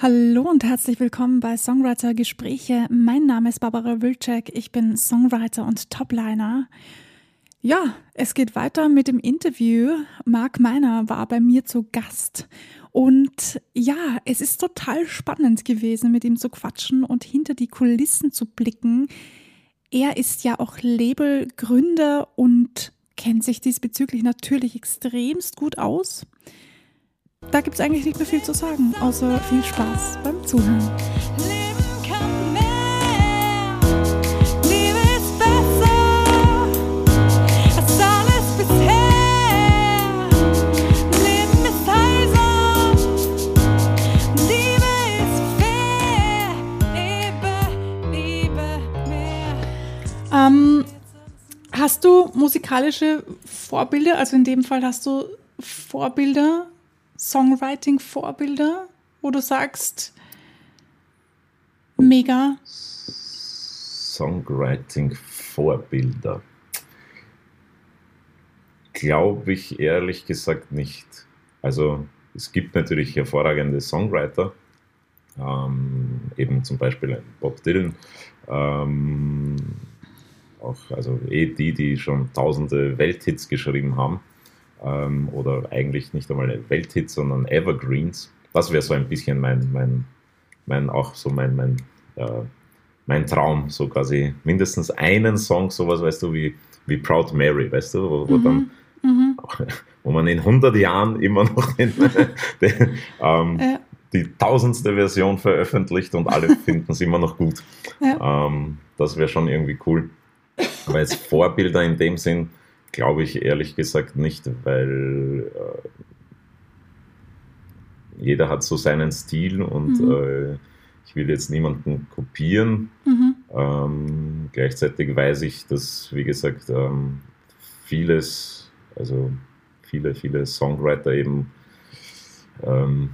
Hallo und herzlich willkommen bei Songwriter Gespräche. Mein Name ist Barbara Wilczek. Ich bin Songwriter und Topliner. Ja, es geht weiter mit dem Interview. Marc Meiner war bei mir zu Gast. Und ja, es ist total spannend gewesen, mit ihm zu quatschen und hinter die Kulissen zu blicken. Er ist ja auch Labelgründer und kennt sich diesbezüglich natürlich extremst gut aus. Da gibt es eigentlich nicht mehr viel zu sagen, außer viel Spaß beim Zuhören. Ähm, hast du musikalische Vorbilder? Also in dem Fall hast du Vorbilder Songwriting-Vorbilder, wo du sagst, mega? Songwriting-Vorbilder. Glaube ich ehrlich gesagt nicht. Also es gibt natürlich hervorragende Songwriter, ähm, eben zum Beispiel Bob Dylan, ähm, auch also eh die, die schon tausende Welthits geschrieben haben ähm, oder eigentlich nicht einmal Welthits, sondern Evergreens. Das wäre so ein bisschen mein, mein, mein auch so mein, mein, äh, mein Traum, so quasi mindestens einen Song, sowas, weißt du, wie, wie Proud Mary, weißt du, wo, wo mhm. dann mhm. wo man in 100 Jahren immer noch den, den, ähm, ja. die tausendste Version veröffentlicht und alle finden es immer noch gut. Ja. Ähm, das wäre schon irgendwie cool. Aber jetzt Vorbilder in dem Sinn, Glaube ich ehrlich gesagt nicht, weil äh, jeder hat so seinen Stil und mhm. äh, ich will jetzt niemanden kopieren. Mhm. Ähm, gleichzeitig weiß ich, dass, wie gesagt, ähm, vieles, also viele, viele Songwriter eben ähm,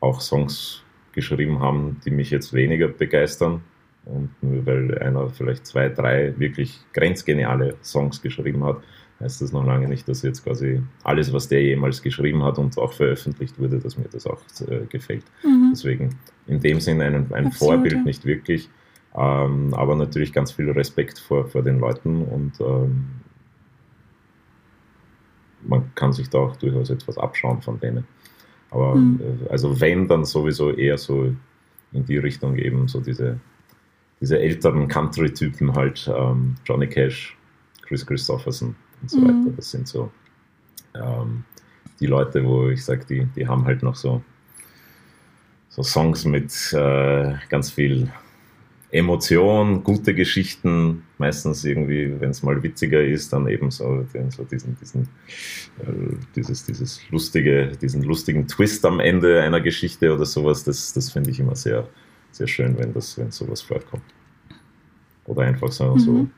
auch Songs geschrieben haben, die mich jetzt weniger begeistern. Und nur weil einer vielleicht zwei, drei wirklich grenzgeniale Songs geschrieben hat, heißt das noch lange nicht, dass jetzt quasi alles, was der jemals geschrieben hat und auch veröffentlicht wurde, dass mir das auch äh, gefällt. Mhm. Deswegen in dem Sinn ein, ein Vorbild nicht wirklich, ähm, aber natürlich ganz viel Respekt vor, vor den Leuten und ähm, man kann sich da auch durchaus etwas abschauen von denen. Aber mhm. äh, also wenn, dann sowieso eher so in die Richtung eben so diese diese älteren Country-Typen halt, ähm, Johnny Cash, Chris Christopherson und so mhm. weiter. Das sind so ähm, die Leute, wo ich sage, die, die haben halt noch so, so Songs mit äh, ganz viel Emotion, gute Geschichten, meistens irgendwie, wenn es mal witziger ist, dann eben so, so diesen, diesen, äh, dieses, dieses lustige, diesen lustigen Twist am Ende einer Geschichte oder sowas, das, das finde ich immer sehr, sehr schön, wenn das, wenn sowas vorkommt. Oder einfach so, mhm. so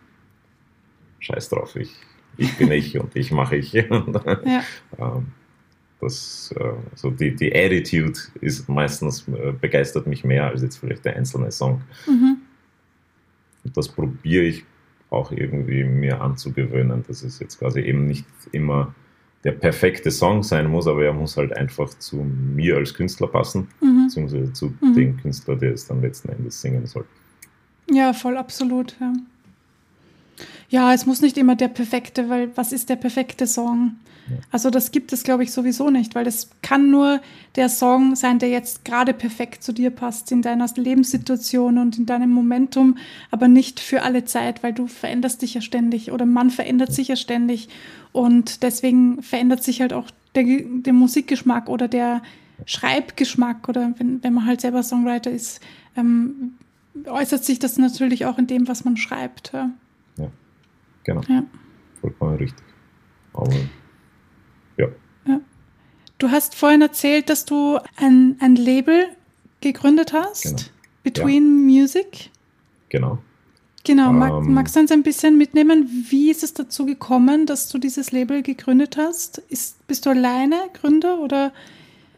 scheiß drauf, ich, ich bin ich und ich mache ich. ja. Ähm, das, äh, so die, die Attitude ist meistens äh, begeistert mich mehr als jetzt vielleicht der einzelne Song. Mhm. Und das probiere ich auch irgendwie mir anzugewöhnen, dass es jetzt quasi eben nicht immer der perfekte Song sein muss, aber er muss halt einfach zu mir als Künstler passen, mhm. beziehungsweise zu mhm. dem Künstler, der es dann letzten Endes singen soll. Ja, voll absolut. Ja. Ja, es muss nicht immer der perfekte, weil was ist der perfekte Song? Also das gibt es, glaube ich, sowieso nicht, weil das kann nur der Song sein, der jetzt gerade perfekt zu dir passt, in deiner Lebenssituation und in deinem Momentum, aber nicht für alle Zeit, weil du veränderst dich ja ständig oder man verändert sich ja ständig und deswegen verändert sich halt auch der, der Musikgeschmack oder der Schreibgeschmack oder wenn, wenn man halt selber Songwriter ist, ähm, äußert sich das natürlich auch in dem, was man schreibt. Ja, genau. Ja. Vollkommen richtig. Aber ja. ja. Du hast vorhin erzählt, dass du ein, ein Label gegründet hast, genau. Between ja. Music. Genau. Genau, Mag, ähm, magst du uns ein bisschen mitnehmen? Wie ist es dazu gekommen, dass du dieses Label gegründet hast? Ist, bist du alleine Gründer oder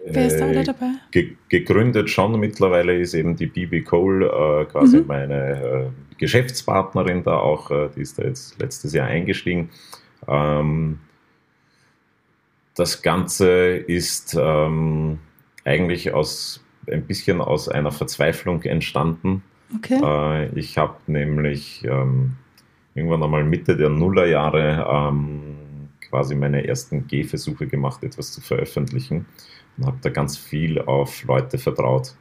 wer ist da alle äh, dabei? Ge gegründet schon mittlerweile ist eben die Bibi Cole, äh, quasi mhm. meine äh, Geschäftspartnerin da auch, äh, die ist da jetzt letztes Jahr eingestiegen. Ähm, das Ganze ist ähm, eigentlich aus ein bisschen aus einer Verzweiflung entstanden. Okay. Äh, ich habe nämlich ähm, irgendwann einmal Mitte der Nullerjahre quasi meine ersten Gehversuche gemacht, etwas zu veröffentlichen und habe da ganz viel auf Leute vertraut,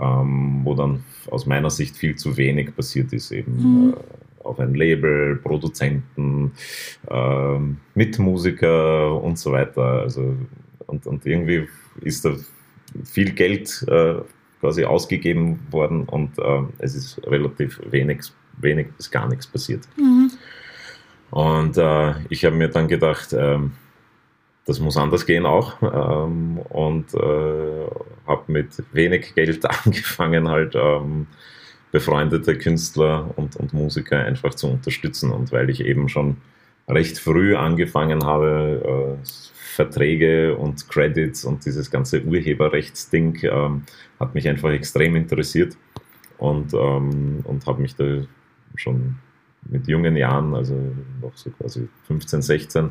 ähm, wo dann aus meiner Sicht viel zu wenig passiert ist, eben mhm. äh, auf ein Label, Produzenten, äh, Mitmusiker und so weiter. Also, und, und irgendwie ist da viel Geld äh, quasi ausgegeben worden und äh, es ist relativ wenig, wenig bis gar nichts passiert. Mhm. Und äh, ich habe mir dann gedacht, ähm, das muss anders gehen auch. Ähm, und äh, habe mit wenig Geld angefangen, halt ähm, befreundete Künstler und, und Musiker einfach zu unterstützen. Und weil ich eben schon recht früh angefangen habe, äh, Verträge und Credits und dieses ganze Urheberrechtsding ähm, hat mich einfach extrem interessiert und, ähm, und habe mich da schon mit jungen Jahren, also noch so quasi 15, 16,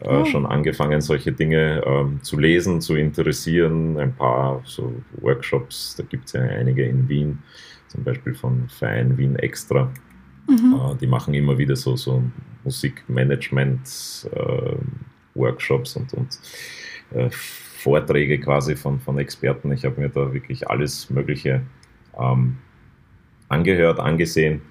äh, oh. schon angefangen, solche Dinge ähm, zu lesen, zu interessieren. Ein paar so Workshops, da gibt es ja einige in Wien, zum Beispiel von Verein Wien Extra. Mhm. Äh, die machen immer wieder so, so Musikmanagement-Workshops äh, und, und äh, Vorträge quasi von, von Experten. Ich habe mir da wirklich alles Mögliche ähm, angehört, angesehen.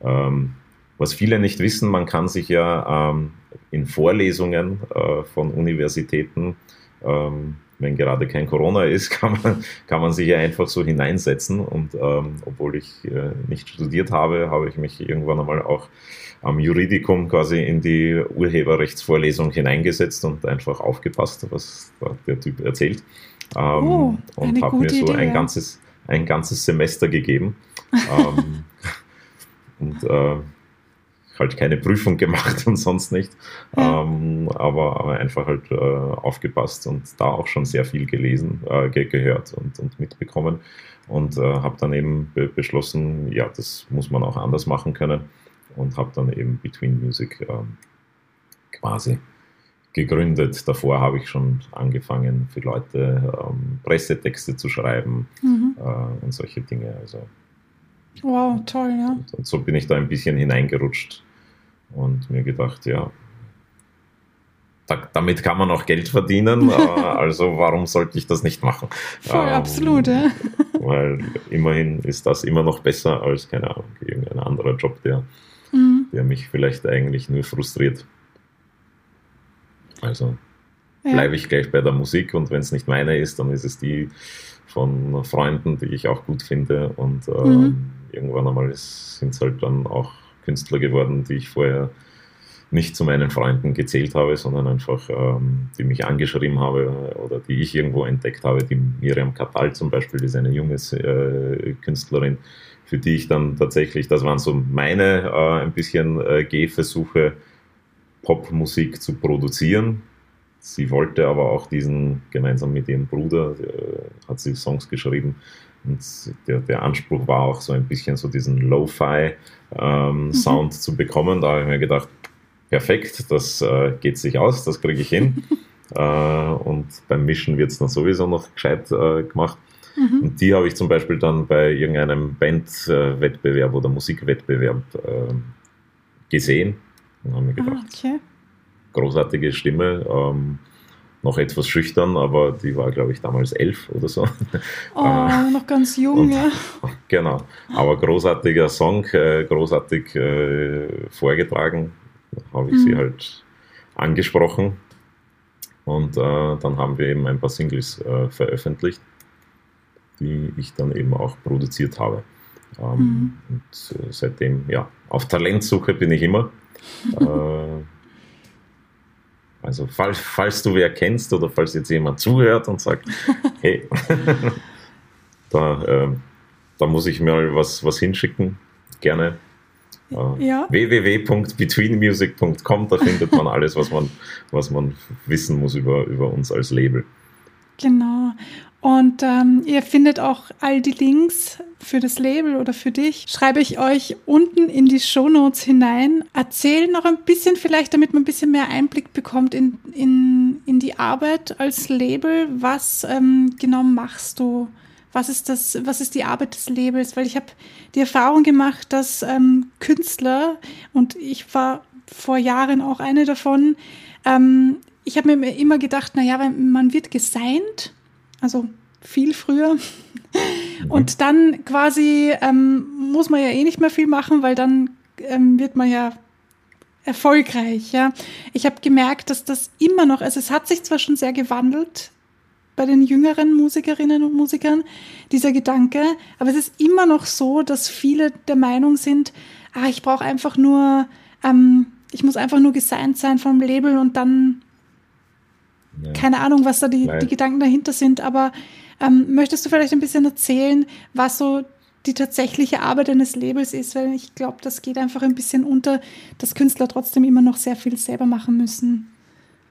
Ähm, was viele nicht wissen, man kann sich ja ähm, in Vorlesungen äh, von Universitäten, ähm, wenn gerade kein Corona ist, kann man, kann man sich ja einfach so hineinsetzen. Und ähm, obwohl ich äh, nicht studiert habe, habe ich mich irgendwann einmal auch am Juridikum quasi in die Urheberrechtsvorlesung hineingesetzt und einfach aufgepasst, was der Typ erzählt. Ähm, oh, und habe mir so Idee, ein, ganzes, ein ganzes Semester gegeben. Ähm, und äh, halt keine Prüfung gemacht und sonst nicht, ja. ähm, aber, aber einfach halt äh, aufgepasst und da auch schon sehr viel gelesen, äh, ge gehört und, und mitbekommen und äh, habe dann eben be beschlossen, ja, das muss man auch anders machen können und habe dann eben Between Music ähm, quasi gegründet. Davor habe ich schon angefangen, für Leute ähm, Pressetexte zu schreiben mhm. äh, und solche Dinge. Also Wow, toll, ja. Und so bin ich da ein bisschen hineingerutscht und mir gedacht, ja, da, damit kann man auch Geld verdienen, also warum sollte ich das nicht machen? Voll, ähm, absolut, ja. Weil immerhin ist das immer noch besser als, keine Ahnung, irgendein anderer Job, der, mhm. der mich vielleicht eigentlich nur frustriert. Also ja. bleibe ich gleich bei der Musik und wenn es nicht meine ist, dann ist es die von Freunden, die ich auch gut finde und äh, mhm. irgendwann einmal sind es halt dann auch Künstler geworden, die ich vorher nicht zu meinen Freunden gezählt habe, sondern einfach, ähm, die mich angeschrieben habe oder die ich irgendwo entdeckt habe. Die Miriam Katal zum Beispiel ist eine junge äh, Künstlerin, für die ich dann tatsächlich, das waren so meine äh, ein bisschen äh, Gehversuche, Popmusik zu produzieren. Sie wollte aber auch diesen, gemeinsam mit ihrem Bruder, äh, hat sie Songs geschrieben. Und der, der Anspruch war auch so ein bisschen so diesen Lo-Fi ähm, mhm. Zu bekommen. Da habe ich mir gedacht, perfekt, das äh, geht sich aus, das kriege ich hin. äh, und beim Mischen wird es dann sowieso noch gescheit äh, gemacht. Mhm. Und die habe ich zum Beispiel dann bei irgendeinem Bandwettbewerb oder Musikwettbewerb ähm, gesehen und habe mir gedacht, ah, okay. Großartige Stimme. Ähm, noch etwas schüchtern, aber die war, glaube ich, damals elf oder so. Oh, äh, noch ganz jung, und, ja. Genau, aber großartiger Song, äh, großartig äh, vorgetragen, habe ich mhm. sie halt angesprochen und äh, dann haben wir eben ein paar Singles äh, veröffentlicht, die ich dann eben auch produziert habe. Ähm, mhm. Und äh, seitdem, ja, auf Talentsuche bin ich immer. Also falls, falls du wer kennst oder falls jetzt jemand zuhört und sagt, hey, da, äh, da muss ich mir was, was hinschicken, gerne. Äh, ja. www.betweenmusic.com, da findet man alles, was man, was man wissen muss über, über uns als Label. Genau. Und ähm, ihr findet auch all die Links für das Label oder für dich. Schreibe ich euch unten in die Show Notes hinein. Erzähl noch ein bisschen vielleicht, damit man ein bisschen mehr Einblick bekommt in, in, in die Arbeit als Label. Was ähm, genau machst du? was ist das, was ist die Arbeit des Labels? Weil ich habe die Erfahrung gemacht, dass ähm, Künstler, und ich war vor Jahren auch eine davon, ähm, ich habe mir immer gedacht, naja, man wird gesigned, also viel früher. Und dann quasi ähm, muss man ja eh nicht mehr viel machen, weil dann ähm, wird man ja erfolgreich. Ja, ich habe gemerkt, dass das immer noch, also es hat sich zwar schon sehr gewandelt bei den jüngeren Musikerinnen und Musikern, dieser Gedanke, aber es ist immer noch so, dass viele der Meinung sind, ah, ich brauche einfach nur, ähm, ich muss einfach nur gesigned sein vom Label und dann ja. keine Ahnung, was da die, die Gedanken dahinter sind, aber ähm, möchtest du vielleicht ein bisschen erzählen, was so die tatsächliche Arbeit eines Labels ist, weil ich glaube, das geht einfach ein bisschen unter, dass Künstler trotzdem immer noch sehr viel selber machen müssen.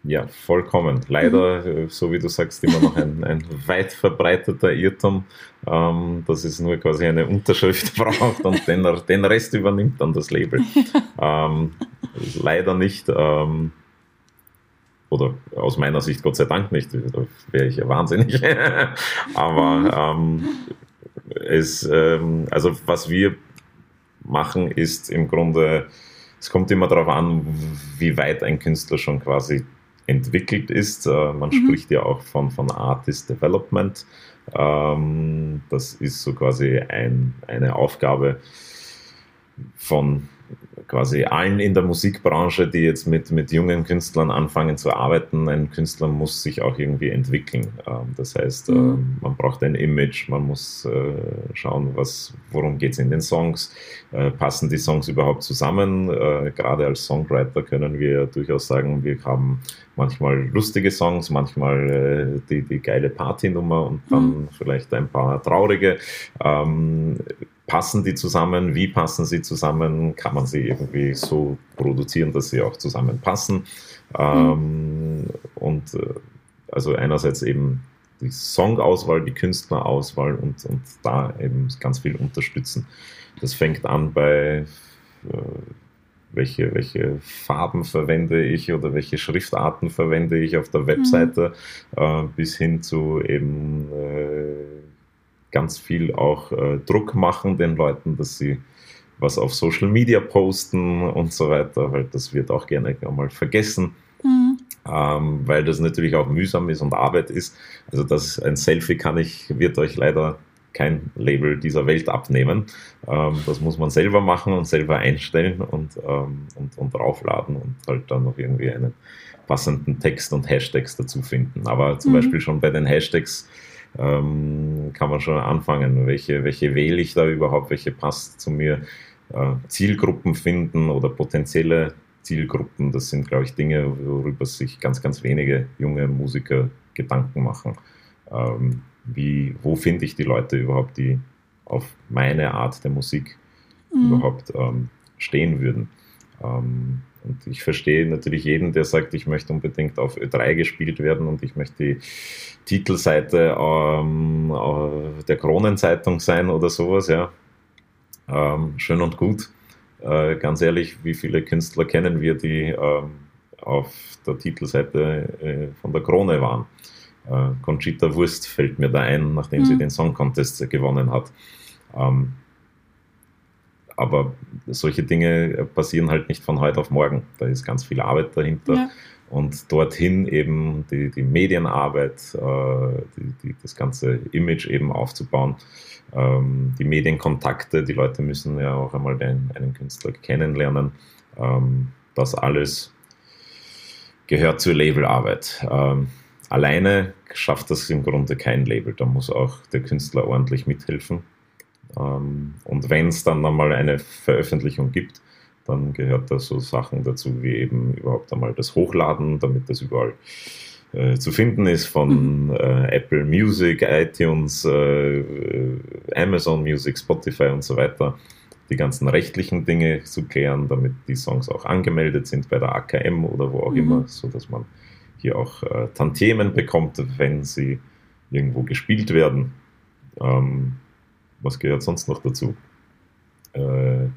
Ja, vollkommen. Leider, mhm. Äh, so wie du sagst, immer noch ein, ein weit verbreiteter Irrtum, ähm, dass es nur quasi eine Unterschrift braucht und den, den Rest übernimmt dann das Label. ähm, leider nicht. Ähm, oder aus meiner Sicht Gott sei Dank nicht, da wäre ich ja wahnsinnig. Aber ähm, es, ähm, also was wir machen, ist im Grunde, es kommt immer darauf an, wie weit ein Künstler schon quasi entwickelt ist. Äh, man mhm. spricht ja auch von, von Artist Development. Ähm, das ist so quasi ein, eine Aufgabe von quasi allen in der Musikbranche, die jetzt mit, mit jungen Künstlern anfangen zu arbeiten, ein Künstler muss sich auch irgendwie entwickeln. Ähm, das heißt, mhm. Ähm, man braucht ein Image, man muss äh, schauen, was, worum geht es in den Songs, äh, passen die Songs überhaupt zusammen. Äh, gerade als Songwriter können wir durchaus sagen, wir haben manchmal lustige Songs, manchmal die, die geile Partynummer und dann mhm. vielleicht ein paar traurige. Ähm, passen die zusammen? Wie passen sie zusammen? Kann man sie irgendwie so produzieren, dass sie auch zusammenpassen? Ähm, mhm. und äh, also einerseits eben die Songauswahl, die Künstlerauswahl und, und da eben ganz viel unterstützen. Das fängt an bei äh, welche, welche Farben verwende ich oder welche Schriftarten verwende ich auf der Webseite, mhm. äh, bis hin zu eben äh, ganz viel auch äh, Druck machen den Leuten, dass sie was auf Social Media posten und so weiter, weil das wird auch gerne einmal vergessen, mhm. ähm, weil das natürlich auch mühsam ist und Arbeit ist. Also das ein Selfie kann ich, wird euch leider kein Label dieser Welt abnehmen. Ähm, das muss man selber machen und selber einstellen und, ähm, und, und draufladen und halt dann noch irgendwie einen passenden Text und Hashtags dazu finden. Aber zum mhm. Beispiel schon bei den Hashtags ähm, kann man schon anfangen. Welche, welche wähle ich da überhaupt? Welche passt zu mir? Äh, Zielgruppen finden oder potenzielle Zielgruppen, das sind, glaube ich, Dinge, worüber sich ganz, ganz wenige junge Musiker Gedanken machen. Ähm, wie, wo finde ich die Leute überhaupt, die auf meine Art der Musik mhm. überhaupt ähm, stehen würden? Ähm, und ich verstehe natürlich jeden, der sagt, ich möchte unbedingt auf Ö3 gespielt werden und ich möchte die Titelseite ähm, äh, der Kronenzeitung sein oder sowas, ja. Ähm, schön und gut. Äh, ganz ehrlich, wie viele Künstler kennen wir, die ähm, auf der Titelseite äh, von der Krone waren? Äh, Conchita Wurst fällt mir da ein, nachdem mhm. sie den Song Contest gewonnen hat. Ähm, aber solche Dinge passieren halt nicht von heute auf morgen. Da ist ganz viel Arbeit dahinter. Ja. Und dorthin eben die, die Medienarbeit, äh, die, die, das ganze Image eben aufzubauen, ähm, die Medienkontakte, die Leute müssen ja auch einmal den, einen Künstler kennenlernen. Ähm, das alles gehört zur Labelarbeit. Ähm, alleine schafft das im Grunde kein Label. Da muss auch der Künstler ordentlich mithelfen. Ähm, und wenn es dann einmal eine Veröffentlichung gibt, dann gehört da so Sachen dazu wie eben überhaupt einmal das Hochladen, damit das überall äh, zu finden ist von mhm. äh, Apple Music, iTunes, äh, Amazon Music, Spotify und so weiter. Die ganzen rechtlichen Dinge zu klären, damit die Songs auch angemeldet sind bei der AKM oder wo auch mhm. immer, so dass man hier auch äh, Tantiemen bekommt, wenn sie irgendwo gespielt werden. Ähm, was gehört sonst noch dazu? Äh,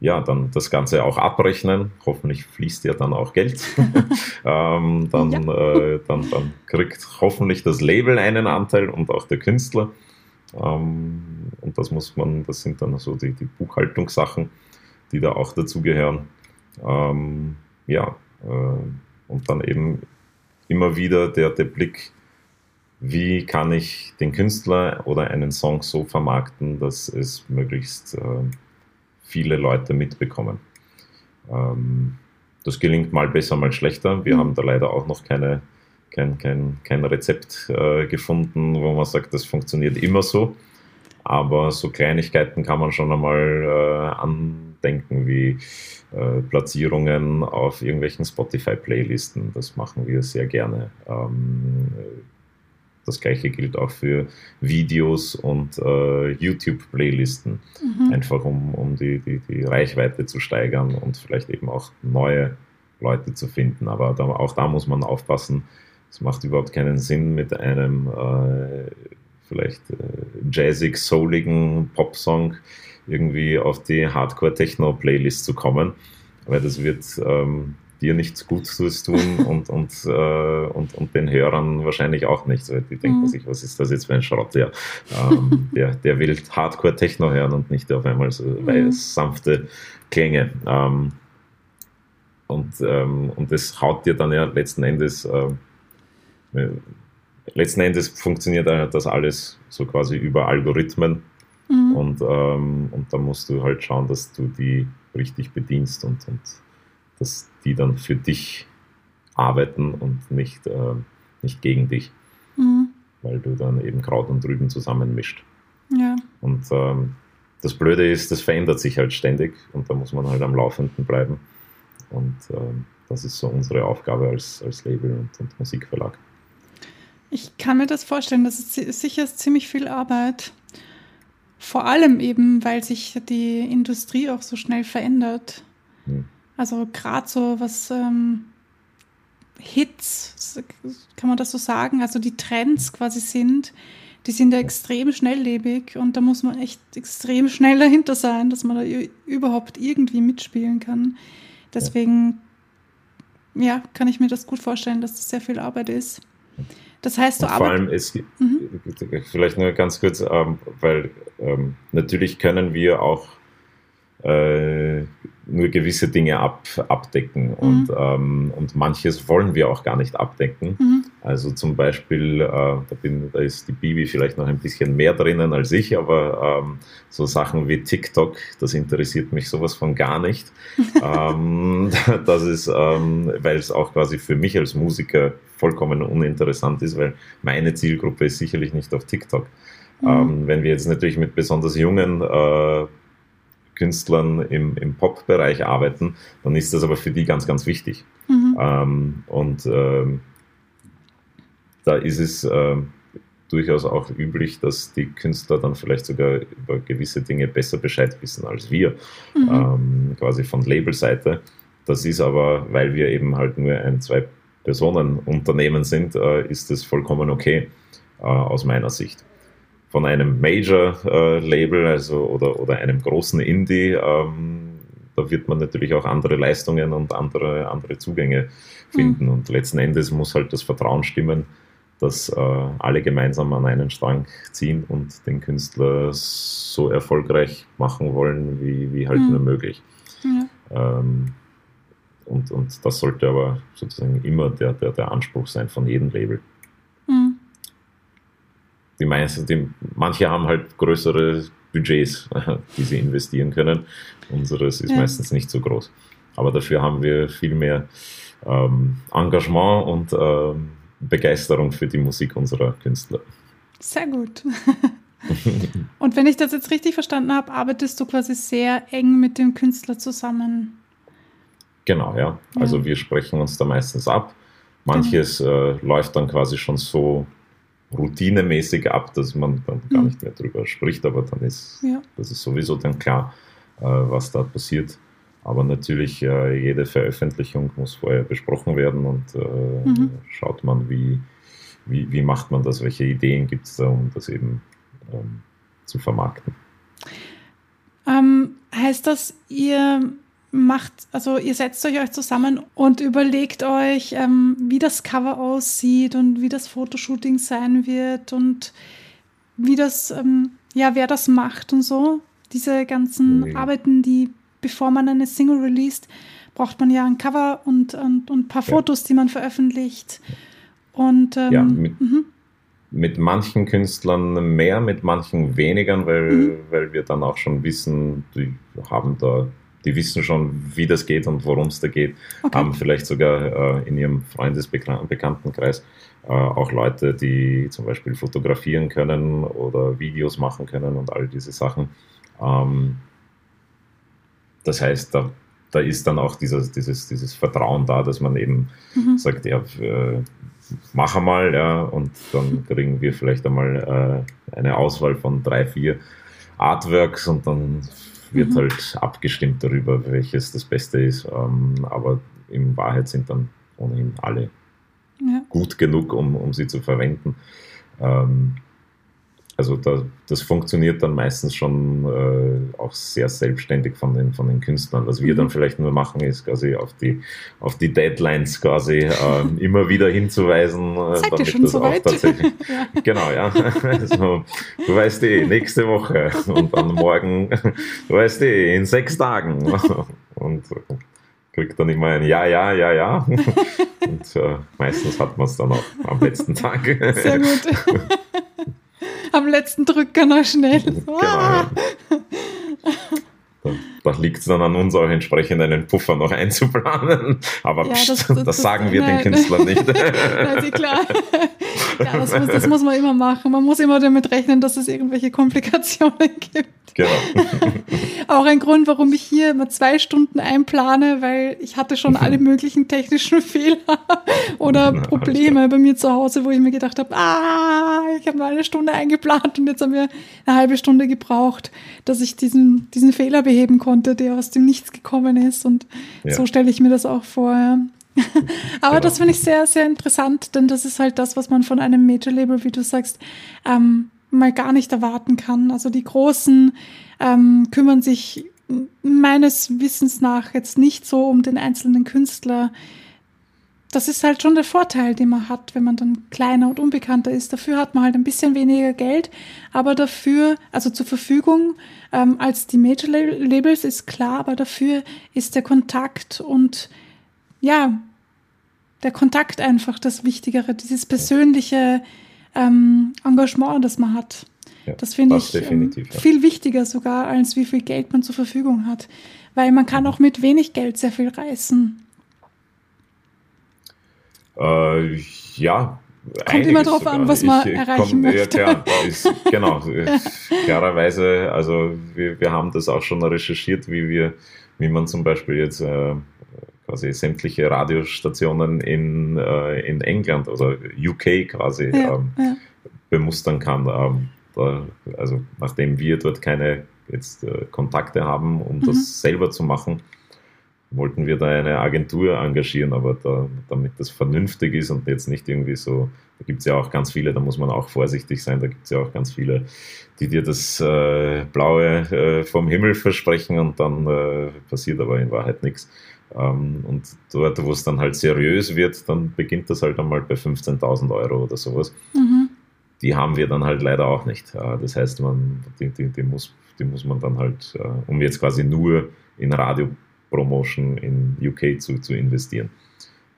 ja, dann das Ganze auch abrechnen. Hoffentlich fließt ja dann auch Geld. ähm, dann, ja. äh, dann, dann kriegt hoffentlich das Label einen Anteil und auch der Künstler. Ähm, und das muss man, das sind dann so die, die Buchhaltungssachen, die da auch dazugehören. Ähm, ja, äh, und dann eben immer wieder der, der Blick, wie kann ich den Künstler oder einen Song so vermarkten, dass es möglichst äh, viele Leute mitbekommen. Ähm, das gelingt mal besser, mal schlechter. Wir mhm. haben da leider auch noch keine, kein, kein, kein Rezept äh, gefunden, wo man sagt, das funktioniert immer so. Aber so Kleinigkeiten kann man schon einmal äh, andenken, wie äh, Platzierungen auf irgendwelchen Spotify-Playlisten. Das machen wir sehr gerne. Ähm, das gleiche gilt auch für Videos und äh, YouTube-Playlisten, mhm. einfach um, um die, die, die Reichweite zu steigern und vielleicht eben auch neue Leute zu finden. Aber da, auch da muss man aufpassen. Es macht überhaupt keinen Sinn, mit einem äh, vielleicht äh, jazzig, souligen Popsong irgendwie auf die Hardcore-Techno-Playlist zu kommen, weil das wird ähm, dir nichts Gutes tun und, und, äh, und, und den Hörern wahrscheinlich auch nicht. So, die denken mhm. sich, was ist das jetzt für ein Schrott? Ja, ähm, der, der will Hardcore-Techno hören und nicht auf einmal so mhm. sanfte Klänge. Ähm, und, ähm, und das haut dir dann ja letzten Endes äh, letzten Endes funktioniert das alles so quasi über Algorithmen. Mhm. Und, ähm, und da musst du halt schauen, dass du die richtig bedienst und, und dass die dann für dich arbeiten und nicht, äh, nicht gegen dich. Mhm. Weil du dann eben Kraut und Rüben zusammenmischt. Ja. Und ähm, das Blöde ist, das verändert sich halt ständig und da muss man halt am Laufenden bleiben. Und ähm, das ist so unsere Aufgabe als, als Label und, und Musikverlag. Ich kann mir das vorstellen, das ist sicher ziemlich viel Arbeit. Vor allem eben, weil sich die Industrie auch so schnell verändert. Hm. Also gerade so was ähm, Hits, kann man das so sagen, also die Trends quasi sind, die sind ja extrem schnelllebig und da muss man echt extrem schnell dahinter sein, dass man da überhaupt irgendwie mitspielen kann. Deswegen, ja, kann ich mir das gut vorstellen, dass das sehr viel Arbeit ist. Das heißt, du Vor allem, es mhm. vielleicht nur ganz kurz, ähm, weil ähm, natürlich können wir auch äh, nur gewisse Dinge ab, abdecken mhm. und, ähm, und manches wollen wir auch gar nicht abdecken. Mhm. Also zum Beispiel, äh, da, bin, da ist die Bibi vielleicht noch ein bisschen mehr drinnen als ich, aber ähm, so Sachen wie TikTok, das interessiert mich sowas von gar nicht. ähm, das ist, ähm, weil es auch quasi für mich als Musiker vollkommen uninteressant ist, weil meine Zielgruppe ist sicherlich nicht auf TikTok. Mhm. Ähm, wenn wir jetzt natürlich mit besonders jungen äh, Künstlern im, im Pop-Bereich arbeiten, dann ist das aber für die ganz, ganz wichtig. Mhm. Ähm, und ähm, da ist es äh, durchaus auch üblich, dass die Künstler dann vielleicht sogar über gewisse Dinge besser Bescheid wissen als wir, mhm. ähm, quasi von Labelseite. Das ist aber, weil wir eben halt nur ein, zwei Personenunternehmen sind, äh, ist das vollkommen okay äh, aus meiner Sicht von einem Major-Label äh, also, oder, oder einem großen Indie, ähm, da wird man natürlich auch andere Leistungen und andere, andere Zugänge finden. Mhm. Und letzten Endes muss halt das Vertrauen stimmen, dass äh, alle gemeinsam an einen Strang ziehen und den Künstler so erfolgreich machen wollen, wie, wie halt mhm. nur möglich. Ja. Ähm, und, und das sollte aber sozusagen immer der, der, der Anspruch sein von jedem Label die meisten, die, manche haben halt größere Budgets, die sie investieren können. Unseres ist ja. meistens nicht so groß. Aber dafür haben wir viel mehr ähm, Engagement und ähm, Begeisterung für die Musik unserer Künstler. Sehr gut. und wenn ich das jetzt richtig verstanden habe, arbeitest du quasi sehr eng mit dem Künstler zusammen. Genau, ja. Also ja. wir sprechen uns da meistens ab. Manches genau. äh, läuft dann quasi schon so routinemäßig ab, dass man dann gar mhm. nicht mehr drüber spricht, aber dann ist ja. das ist sowieso dann klar, äh, was da passiert. Aber natürlich, äh, jede Veröffentlichung muss vorher besprochen werden und äh, mhm. schaut man, wie, wie, wie macht man das, welche Ideen gibt es da, um das eben ähm, zu vermarkten. Ähm, heißt das, ihr macht, also ihr setzt euch euch zusammen und überlegt euch, ähm, wie das Cover aussieht und wie das Fotoshooting sein wird und wie das, ähm, ja, wer das macht und so. Diese ganzen mhm. Arbeiten, die, bevor man eine Single released, braucht man ja ein Cover und, und, und ein paar Fotos, ja. die man veröffentlicht. Und ähm, ja, mit, mhm. mit, manchen Künstlern mehr, mit manchen weniger, weil, mhm. weil wir dann auch schon wissen, die haben da, die wissen schon, wie das geht und worum es da geht, okay. haben vielleicht sogar äh, in ihrem Freundesbekanntenkreis äh, auch Leute, die zum Beispiel fotografieren können oder Videos machen können und all diese Sachen. Ähm, das heißt, da da ist dann auch dieses, dieses, dieses Vertrauen da, dass man eben mhm. sagt, ja, äh, mach einmal, ja, und dann kriegen wir vielleicht einmal äh, eine Auswahl von drei, vier Artworks und dann wird mhm. halt abgestimmt darüber, welches das Beste ist. Ähm, aber in Wahrheit sind dann ohnehin alle ja. gut genug, um, um sie zu verwenden. Ähm, also da, das funktioniert dann meistens schon äh, auch sehr selbstständig von den, von den Künstlern. Was wir dann mhm. vielleicht nur machen, ist quasi auf die, auf die Deadlines quasi äh, immer wieder hinzuweisen. Äh, Seid ihr schon so weit? tatsächlich. ja. Genau, ja. Also, du weißt eh, nächste Woche und dann morgen, du weißt eh, in sechs Tagen. Und kriegt dann immer ein Ja, ja, ja, ja. Und äh, meistens hat man es dann auch am letzten Tag. Sehr gut am letzten Drücker noch schnell. Genau, da liegt es dann an uns auch entsprechend einen Puffer noch einzuplanen. Aber ja, pst, das, das, das, sagen wir nein. den Künstlern nicht. Nein, klar. Ja, das muss, das muss man immer machen. Man muss immer damit rechnen, dass es irgendwelche Komplikationen gibt. Genau. Auch ein Grund, warum ich hier immer zwei Stunden einplane, weil ich hatte schon alle möglichen technischen Fehler oder Probleme bei mir zu Hause, wo ich mir gedacht habe, ah, ich habe nur eine Stunde eingeplant und jetzt haben wir eine halbe Stunde gebraucht, dass ich diesen, diesen Fehler beheben konnte, der aus dem Nichts gekommen ist. Und ja. so stelle ich mir das auch vor. Ja. Aber genau. das finde ich sehr, sehr interessant, denn das ist halt das, was man von einem Major-Label, wie du sagst, ähm, mal gar nicht erwarten kann. Also die Großen ähm, kümmern sich meines Wissens nach jetzt nicht so um den einzelnen Künstler. Das ist halt schon der Vorteil, den man hat, wenn man dann kleiner und unbekannter ist. Dafür hat man halt ein bisschen weniger Geld, aber dafür, also zur Verfügung ähm, als die Major Labels ist klar, aber dafür ist der Kontakt und ja, der Kontakt einfach das Wichtigere, dieses persönliche ähm, Engagement, das man hat. Ja, das finde ich ähm, ja. viel wichtiger sogar, als wie viel Geld man zur Verfügung hat. Weil man kann auch mit wenig Geld sehr viel reißen. Äh, ja. Kommt immer darauf an, was man ich, erreichen komm, möchte. Ja, klar, ist, genau. Klarerweise, also wir, wir haben das auch schon recherchiert, wie wir, wie man zum Beispiel jetzt äh, quasi sämtliche Radiostationen in, äh, in England oder UK quasi ja, ähm, ja. bemustern kann. Ähm, da, also nachdem wir dort keine jetzt äh, Kontakte haben, um mhm. das selber zu machen, wollten wir da eine Agentur engagieren, aber da, damit das vernünftig ist und jetzt nicht irgendwie so, da gibt es ja auch ganz viele, da muss man auch vorsichtig sein, da gibt es ja auch ganz viele, die dir das äh, Blaue äh, vom Himmel versprechen und dann äh, passiert aber in Wahrheit nichts. Ähm, und dort, wo es dann halt seriös wird, dann beginnt das halt einmal bei 15.000 Euro oder sowas. Mhm. Die haben wir dann halt leider auch nicht. Das heißt, man, die, die, die, muss, die muss man dann halt, äh, um jetzt quasi nur in Radio-Promotion in UK zu, zu investieren.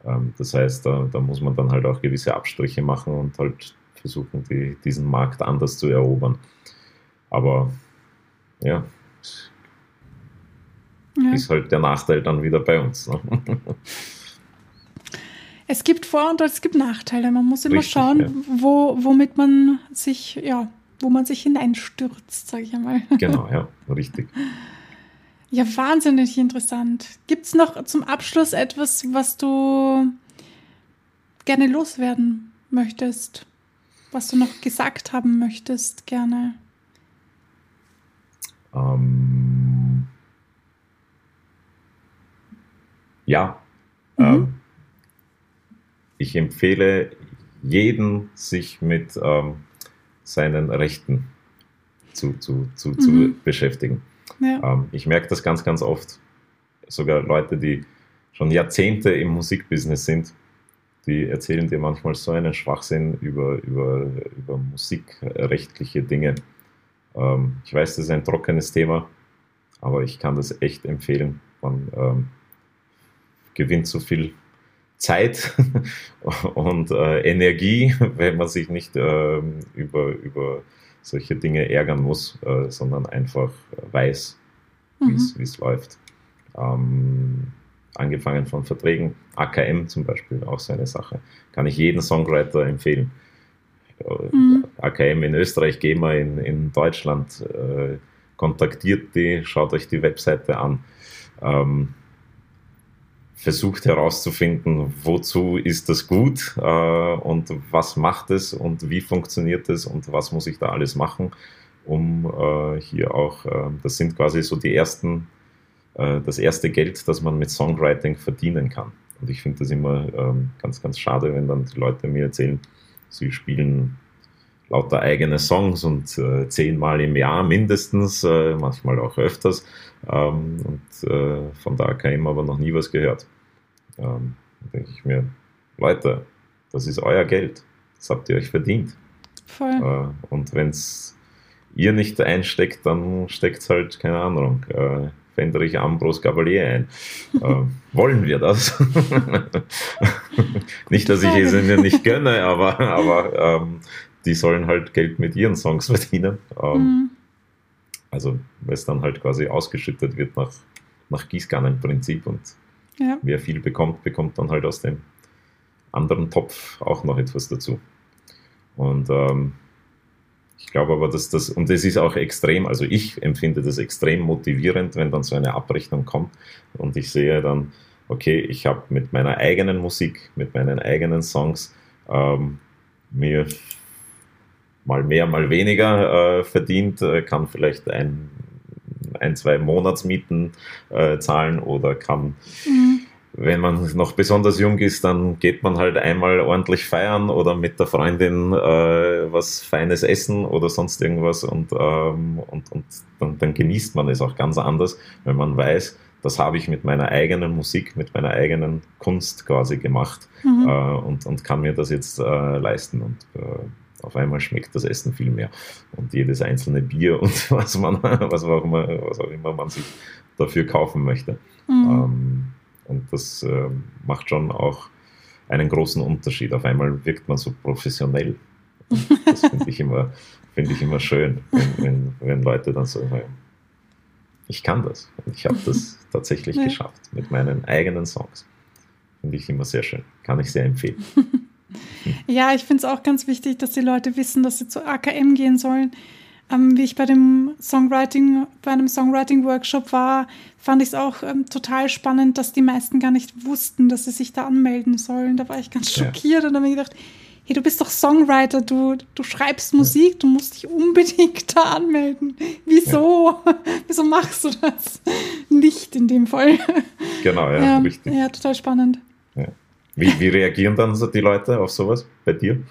Ähm, das heißt, da, da muss man dann halt auch gewisse Abstriche machen und halt versuchen, die, diesen Markt anders zu erobern. Aber ja, ja. ist halt der Nachteil dann wieder bei uns. Ne? Es gibt Vor- und es gibt Nachteile. Man muss immer Richtig, schauen, ja. wo, womit man sich, ja, wo man sich hineinstürzt, sage ich einmal. Genau, ja, richtig. Ja, wahnsinnig interessant. Gibt es noch zum Abschluss etwas, was du gerne loswerden möchtest? Was du noch gesagt haben möchtest, gerne? Ähm, ja. Mhm. Ähm, ich empfehle jeden, sich mit ähm, seinen Rechten zu, zu, zu, mhm. zu beschäftigen. Ja. Ähm, ich merke das ganz, ganz oft. Sogar Leute, die schon Jahrzehnte im Musikbusiness sind, die erzählen dir manchmal so einen Schwachsinn über, über, über musikrechtliche Dinge. Ähm, ich weiß, das ist ein trockenes Thema, aber ich kann das echt empfehlen. Man ähm, gewinnt so viel Zeit und äh, Energie, wenn man sich nicht äh, über, über solche Dinge ärgern muss, äh, sondern einfach weiß, mhm. wie es läuft. Ähm, angefangen von Verträgen, AKM zum Beispiel, auch so eine Sache. Kann ich jeden Songwriter empfehlen. Mhm. AKM in Österreich, GEMA in, in Deutschland, äh, kontaktiert die, schaut euch die Webseite an. Ähm, versucht herauszufinden, wozu ist das gut äh, und was macht es und wie funktioniert es und was muss ich da alles machen, um äh, hier auch, äh, das sind quasi so die ersten, äh, das erste Geld, das man mit Songwriting verdienen kann. Und ich finde das immer ähm, ganz, ganz schade, wenn dann die Leute mir erzählen, sie spielen lauter eigene Songs und äh, zehnmal im Jahr mindestens, äh, manchmal auch öfters. Ähm, und äh, von der AKM aber noch nie was gehört. Ähm, denke ich mir, Leute, das ist euer Geld. Das habt ihr euch verdient. Voll. Äh, und wenn es ihr nicht einsteckt, dann steckt es halt, keine Ahnung, äh, Fendrich Ambros Gabalier ein. äh, wollen wir das? nicht, dass ich es ihnen nicht gönne, aber, aber ähm, die sollen halt Geld mit ihren Songs verdienen. Ähm, mhm. Also, weil es dann halt quasi ausgeschüttet wird nach, nach Gießkannenprinzip und ja. wer viel bekommt, bekommt dann halt aus dem anderen Topf auch noch etwas dazu. Und ähm, ich glaube aber, dass das, und das ist auch extrem, also ich empfinde das extrem motivierend, wenn dann so eine Abrechnung kommt und ich sehe dann, okay, ich habe mit meiner eigenen Musik, mit meinen eigenen Songs ähm, mir mal mehr, mal weniger äh, verdient, äh, kann vielleicht ein ein, zwei Monatsmieten äh, zahlen oder kann, mhm. wenn man noch besonders jung ist, dann geht man halt einmal ordentlich feiern oder mit der Freundin äh, was Feines essen oder sonst irgendwas und, ähm, und, und dann, dann genießt man es auch ganz anders, wenn man weiß, das habe ich mit meiner eigenen Musik, mit meiner eigenen Kunst quasi gemacht mhm. äh, und, und kann mir das jetzt äh, leisten. Und äh, auf einmal schmeckt das Essen viel mehr. Und jedes einzelne Bier und was man, was auch immer, was auch immer man sich dafür kaufen möchte. Mhm. Ähm, und das äh, macht schon auch einen großen Unterschied. Auf einmal wirkt man so professionell. Das finde ich immer, finde ich immer schön, wenn, wenn, wenn Leute dann so ich kann das. Und ich habe das tatsächlich ja. geschafft mit meinen eigenen Songs. Finde ich immer sehr schön. Kann ich sehr empfehlen. Ja, ich finde es auch ganz wichtig, dass die Leute wissen, dass sie zu AKM gehen sollen. Ähm, wie ich bei dem Songwriting, bei einem Songwriting-Workshop war, fand ich es auch ähm, total spannend, dass die meisten gar nicht wussten, dass sie sich da anmelden sollen. Da war ich ganz schockiert ja. und habe mir gedacht, hey, du bist doch Songwriter, du, du schreibst Musik, ja. du musst dich unbedingt da anmelden. Wieso? Ja. Wieso machst du das? Nicht in dem Fall. Genau, ja, ja richtig. Ja, total spannend. Wie, wie reagieren dann so die Leute auf sowas bei dir?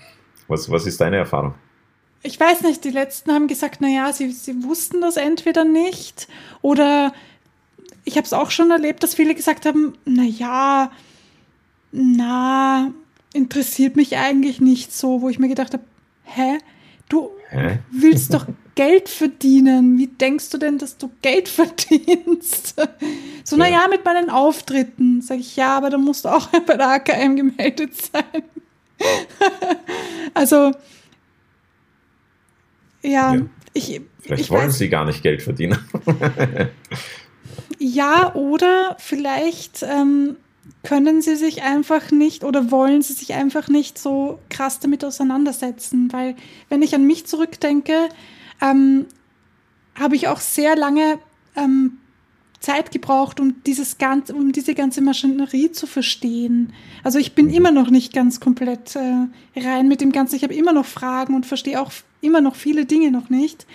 Was, was ist deine Erfahrung? Ich weiß nicht, die letzten haben gesagt, naja, sie, sie wussten das entweder nicht oder ich habe es auch schon erlebt, dass viele gesagt haben, naja, na, interessiert mich eigentlich nicht so, wo ich mir gedacht habe, hä, du hä? willst doch Geld verdienen. Wie denkst du denn, dass du Geld verdienst? So, ja. naja, mit meinen Auftritten. Sag ich, ja, aber da musst du auch bei der AKM gemeldet sein. also, ja, ja. ich. Vielleicht ich wollen weiß, sie gar nicht Geld verdienen. ja, oder vielleicht ähm, können sie sich einfach nicht oder wollen sie sich einfach nicht so krass damit auseinandersetzen. Weil, wenn ich an mich zurückdenke, ähm, habe ich auch sehr lange ähm, Zeit gebraucht, um dieses ganze, um diese ganze Maschinerie zu verstehen. Also ich bin mhm. immer noch nicht ganz komplett äh, rein mit dem Ganzen. Ich habe immer noch Fragen und verstehe auch immer noch viele Dinge noch nicht.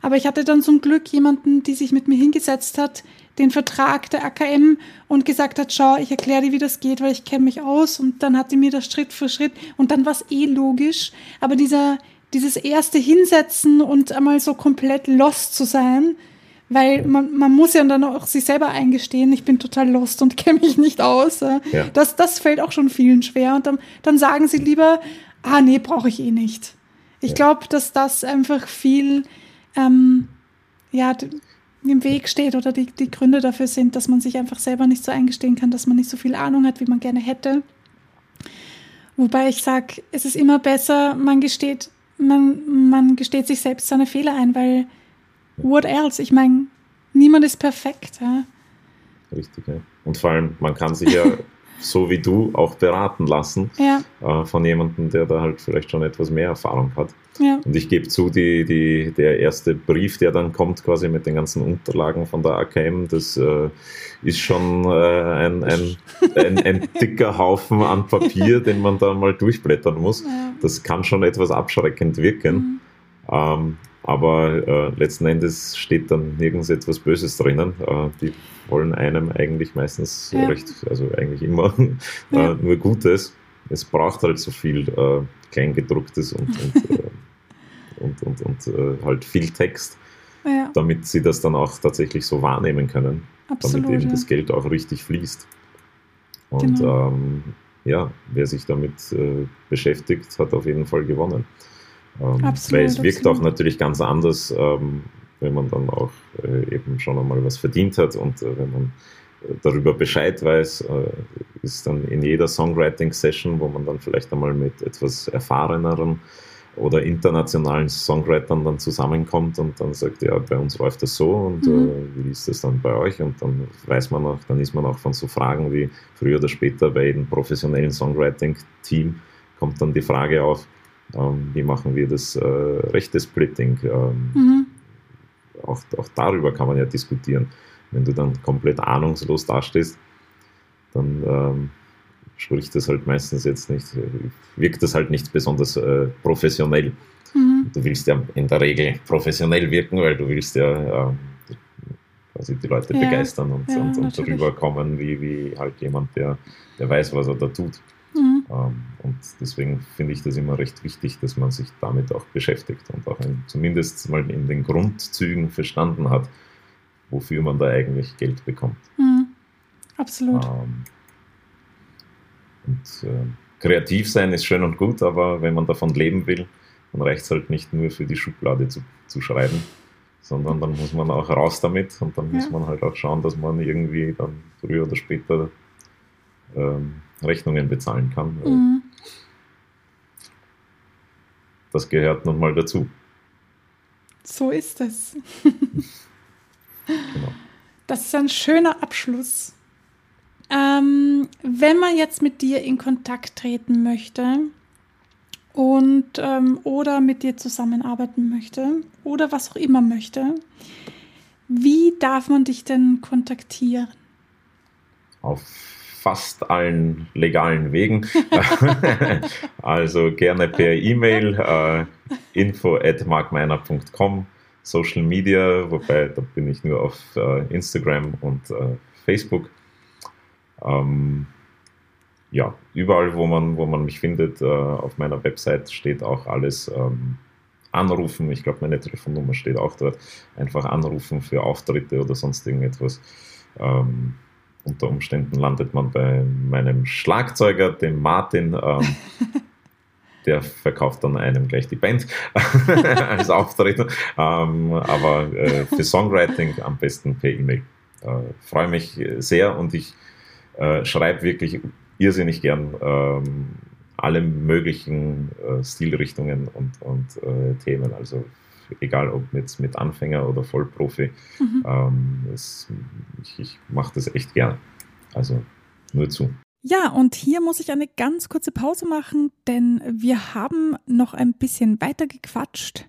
Aber ich hatte dann zum Glück jemanden, die sich mit mir hingesetzt hat, den Vertrag der AKM und gesagt hat, schau, ich erkläre dir, wie das geht, weil ich kenne mich aus. Und dann hat die mir das Schritt für Schritt und dann war es eh logisch. Aber dieser, dieses erste Hinsetzen und einmal so komplett lost zu sein, Weil man, man muss ja dann auch sich selber eingestehen, ich bin total lost und kenne mich nicht aus. Ja. Das, das fällt auch schon vielen schwer. Und dann, dann sagen sie lieber, ah nee, brauche ich eh nicht. Ich ja. glaube, dass das einfach viel ähm, ja, im Weg steht oder die, die Gründe dafür sind, dass man sich einfach selber nicht so eingestehen kann, dass man nicht so viel Ahnung hat, wie man gerne hätte. Wobei ich sage, es ist immer besser, man gesteht, man, man gesteht sich selbst seine Fehler ein, weil what else? Ich meine, niemand ist perfekt. Ja? Richtig, ja. Und vor allem, man kann sich ja so wie du auch beraten lassen ja. äh, von jemandem, der da halt vielleicht schon etwas mehr Erfahrung hat. Ja. Und ich gebe zu, die, die, der erste Brief, der dann kommt, quasi mit den ganzen Unterlagen von der AKM, das äh, ist schon äh, ein, ein, ein, ein, dicker Haufen an Papier, den man da mal durchblättern muss. Ja. Das kann schon etwas abschreckend wirken. Mhm. Ähm, aber äh, letzten Endes steht dann nirgends etwas Böses drinnen. Äh, die wollen einem eigentlich meistens ja. recht, also eigentlich immer äh, ja. nur Gutes. Es braucht halt so viel äh, Kleingedrucktes und, und, äh, und, und, und äh, halt viel Text, ja. damit sie das dann auch tatsächlich so wahrnehmen können, Absolut, damit eben das Geld auch richtig fließt. Und genau. ähm, ja, wer sich damit beschäftigt, hat auf jeden Fall gewonnen. Ähm, absolut, weil es wirkt absolut. auch natürlich ganz anders, ähm, wenn man dann auch äh, eben schon einmal was verdient hat und äh, wenn man äh, darüber Bescheid weiß, äh, ist dann in jeder Songwriting-Session, wo man dann vielleicht einmal mit etwas erfahreneren oder internationalen Songwritern dann zusammenkommt und dann sagt, ja, bei uns läuft das so und mhm. äh, wie ist das dann bei euch? Und dann weiß man auch, dann ist man auch von so Fragen wie früher oder später bei jedem professionellen Songwriting-Team kommt dann die Frage auf, wie machen wir das äh, rechte Splitting? Ähm, mhm. auch, auch darüber kann man ja diskutieren. Wenn du dann komplett ahnungslos dastehst, dann ähm, spricht das halt meistens jetzt nicht, wirkt das halt nicht besonders äh, professionell. Mhm. Du willst ja in der Regel professionell wirken, weil du willst ja äh, quasi die Leute ja. begeistern und, ja, und, und darüber kommen, wie, wie halt jemand, der, der weiß, was er da tut. Mhm. Ähm, und deswegen finde ich das immer recht wichtig, dass man sich damit auch beschäftigt und auch ein, zumindest mal in den Grundzügen verstanden hat, wofür man da eigentlich Geld bekommt. Mhm. Absolut. Ähm, und äh, kreativ sein ist schön und gut, aber wenn man davon leben will, dann reicht es halt nicht nur für die Schublade zu, zu schreiben, sondern dann muss man auch raus damit und dann ja. muss man halt auch schauen, dass man irgendwie dann früher oder später ähm, Rechnungen bezahlen kann. Mhm. Das gehört nun mal dazu. So ist es. genau. Das ist ein schöner Abschluss. Ähm, wenn man jetzt mit dir in Kontakt treten möchte und ähm, oder mit dir zusammenarbeiten möchte oder was auch immer möchte, wie darf man dich denn kontaktieren? Auf fast allen legalen Wegen. also gerne per E-Mail äh, info at markmeiner.com, Social Media, wobei da bin ich nur auf äh, Instagram und äh, Facebook. Ähm, ja, überall, wo man, wo man mich findet, äh, auf meiner Website steht auch alles. Ähm, anrufen, ich glaube, meine Telefonnummer steht auch dort. Einfach anrufen für Auftritte oder sonst irgendetwas. Ähm, unter Umständen landet man bei meinem Schlagzeuger, dem Martin. Ähm, der verkauft dann einem gleich die Band als Auftritt. Ähm, aber äh, für Songwriting am besten per E-Mail. Äh, Freue mich sehr und ich äh, schreibe wirklich irrsinnig gern ähm, alle möglichen äh, Stilrichtungen und, und äh, Themen. Also egal ob jetzt mit Anfänger oder Vollprofi. Mhm. Ähm, es, ich, ich mache das echt gerne. Also nur zu. Ja, und hier muss ich eine ganz kurze Pause machen, denn wir haben noch ein bisschen weiter gequatscht.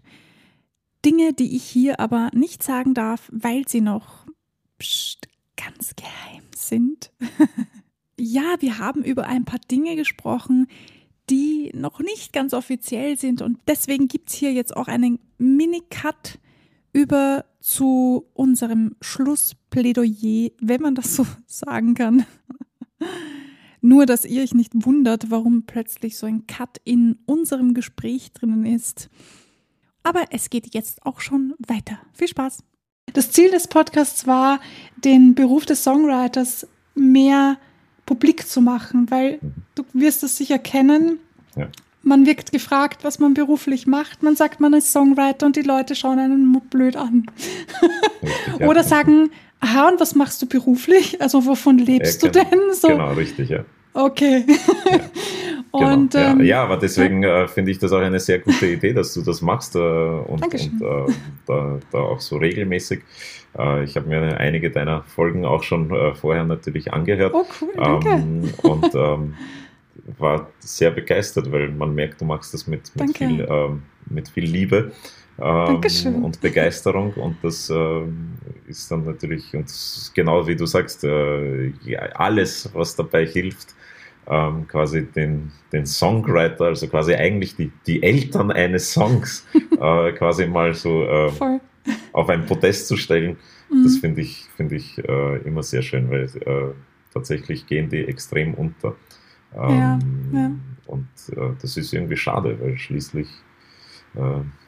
Dinge, die ich hier aber nicht sagen darf, weil sie noch pst, ganz geheim sind. ja, wir haben über ein paar Dinge gesprochen, die noch nicht ganz offiziell sind. Und deswegen gibt es hier jetzt auch einen Mini-Cut über zu unserem Schlussplädoyer, wenn man das so sagen kann. Nur, dass ihr euch nicht wundert, warum plötzlich so ein Cut in unserem Gespräch drinnen ist. Aber es geht jetzt auch schon weiter. Viel Spaß! Das Ziel des Podcasts war, den Beruf des Songwriters mehr publik zu machen, weil mhm. du wirst es sicher kennen. Ja. Man wird gefragt, was man beruflich macht. Man sagt, man ist Songwriter und die Leute schauen einen blöd an. Ja. Oder sagen, aha, und was machst du beruflich? Also wovon lebst ja, genau, du denn? So. Genau, richtig, ja. Okay. Ja. Genau, und, ja. Ähm, ja. aber deswegen äh, finde ich das auch eine sehr gute Idee, dass du das machst äh, und, und äh, da, da, auch so regelmäßig. Äh, ich habe mir einige deiner Folgen auch schon äh, vorher natürlich angehört. Oh, cool, danke. Ähm, und ähm, war sehr begeistert, weil man merkt, du machst das mit, mit, viel, ähm, mit viel Liebe. Ähm, und Begeisterung und das äh, ist dann natürlich und genau wie du sagst, äh, ja, alles, was dabei hilft, ähm, quasi den, den Songwriter, also quasi eigentlich die, die Eltern eines Songs, äh, quasi mal so äh, auf ein Podest zu stellen. Mhm. Das finde ich, find ich äh, immer sehr schön, weil äh, tatsächlich gehen die extrem unter. Ähm, ja, ja. Und äh, das ist irgendwie schade, weil schließlich äh,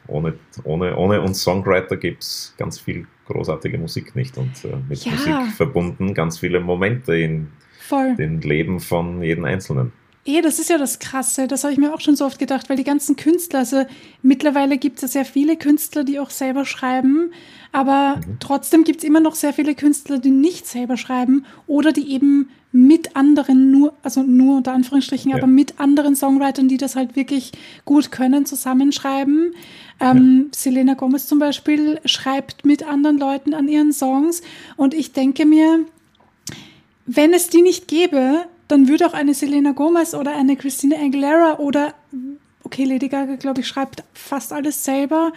ohne, ohne, ohne uns Songwriter gibt es ganz viel großartige Musik nicht und mit ja. Musik verbunden ganz viele Momente in Voll. den Leben von jedem Einzelnen. Eh, das ist ja das Krasse. Das habe ich mir auch schon so oft gedacht, weil die ganzen Künstler, also mittlerweile gibt es ja sehr viele Künstler, die auch selber schreiben, aber mhm. trotzdem gibt es immer noch sehr viele Künstler, die nicht selber schreiben oder die eben mit anderen nur, also nur unter Anführungsstrichen, ja. aber mit anderen Songwritern, die das halt wirklich gut können, zusammenschreiben. Ähm, ja. Selena Gomez zum Beispiel schreibt mit anderen Leuten an ihren Songs und ich denke mir, wenn es die nicht gäbe, dann würde auch eine Selena Gomez oder eine Christina Aguilera oder okay, Lady Gaga, glaube ich, schreibt fast alles selber,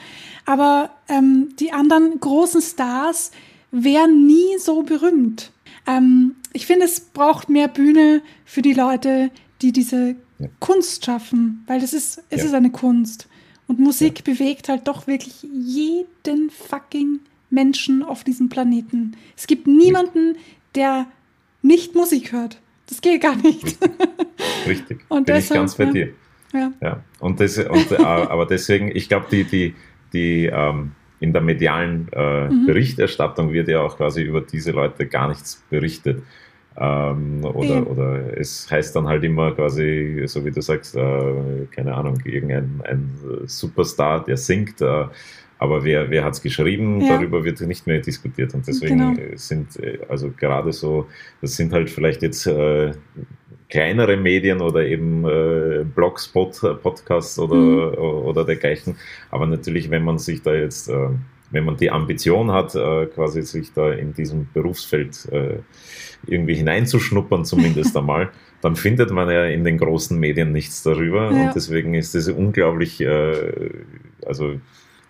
aber ähm, die anderen großen Stars wären nie so berühmt. Ähm, ich finde, es braucht mehr Bühne für die Leute, die diese ja. Kunst schaffen, weil es ist, es ja. ist eine Kunst. Und Musik ja. bewegt halt doch wirklich jeden fucking Menschen auf diesem Planeten. Es gibt niemanden, der nicht Musik hört. Das geht gar nicht. Richtig. Und Bin deshalb, ich ganz bei ja. dir. Ja. ja. Und das, und, äh, aber deswegen, ich glaube, die, die, die ähm, in der medialen äh, mhm. Berichterstattung wird ja auch quasi über diese Leute gar nichts berichtet. Ähm, oder, oder es heißt dann halt immer quasi, so wie du sagst, äh, keine Ahnung, irgendein ein Superstar, der singt, äh, aber wer, wer hat es geschrieben, ja. darüber wird nicht mehr diskutiert. Und deswegen genau. sind also gerade so, das sind halt vielleicht jetzt äh, kleinere Medien oder eben äh, Blogs, Pod, Podcasts oder, mhm. oder dergleichen. Aber natürlich, wenn man sich da jetzt, äh, wenn man die Ambition hat, äh, quasi sich da in diesem Berufsfeld äh, irgendwie hineinzuschnuppern, zumindest einmal, dann findet man ja in den großen Medien nichts darüber. Ja. Und deswegen ist es unglaublich, äh, also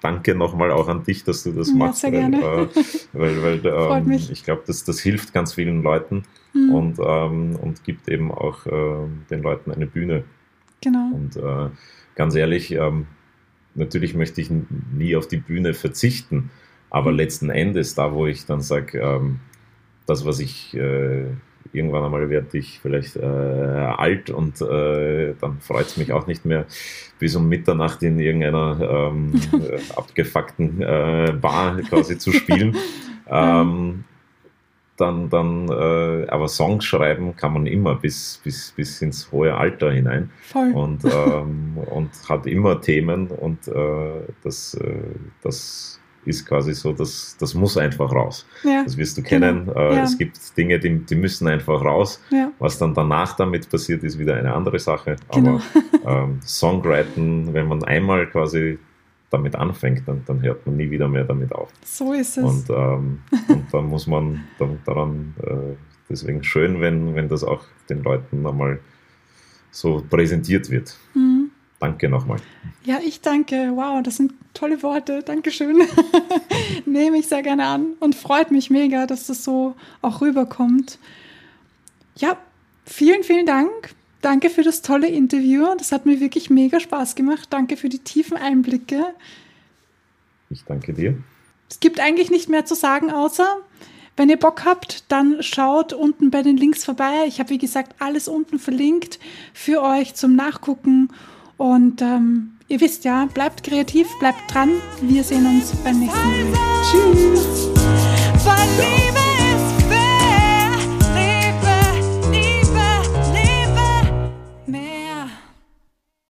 danke nochmal auch an dich, dass du das ja, machst. Sehr weil, gerne. Äh, weil, weil ähm, ich glaube, das, das hilft ganz vielen Leuten mhm. und, ähm, und gibt eben auch äh, den Leuten eine Bühne. Genau. Und äh, ganz ehrlich, ähm, natürlich möchte ich nie auf die Bühne verzichten, aber mhm. letzten Endes, da wo ich dann sage, ähm, das, was ich äh, irgendwann einmal werde ich vielleicht äh, alt und äh, dann freut es mich auch nicht mehr, bis um Mitternacht in irgendeiner ähm, abgefuckten äh, Bar quasi zu spielen. ähm, dann, dann äh, aber Songs schreiben kann man immer bis, bis, bis ins hohe Alter hinein. Voll. Und, ähm, und hat immer Themen und äh, das, äh, das ist quasi so, dass das muss einfach raus. Ja, das wirst du kennen. Genau. Äh, ja. Es gibt Dinge, die, die müssen einfach raus. Ja. Was dann danach damit passiert, ist wieder eine andere Sache. Genau. Aber ähm, Songwriting, wenn man einmal quasi damit anfängt, dann, dann hört man nie wieder mehr damit auf. So ist es. Und, ähm, und dann muss man dann, daran, äh, deswegen schön, wenn, wenn das auch den Leuten einmal so präsentiert wird. Mhm. Danke nochmal. Ja, ich danke. Wow, das sind tolle Worte. Dankeschön. Nehme ich sehr gerne an und freut mich mega, dass das so auch rüberkommt. Ja, vielen, vielen Dank. Danke für das tolle Interview. Das hat mir wirklich mega Spaß gemacht. Danke für die tiefen Einblicke. Ich danke dir. Es gibt eigentlich nicht mehr zu sagen, außer wenn ihr Bock habt, dann schaut unten bei den Links vorbei. Ich habe, wie gesagt, alles unten verlinkt für euch zum Nachgucken. Und ähm, ihr wisst ja, bleibt kreativ, bleibt dran. Wir sehen uns beim nächsten Mal. Tschüss.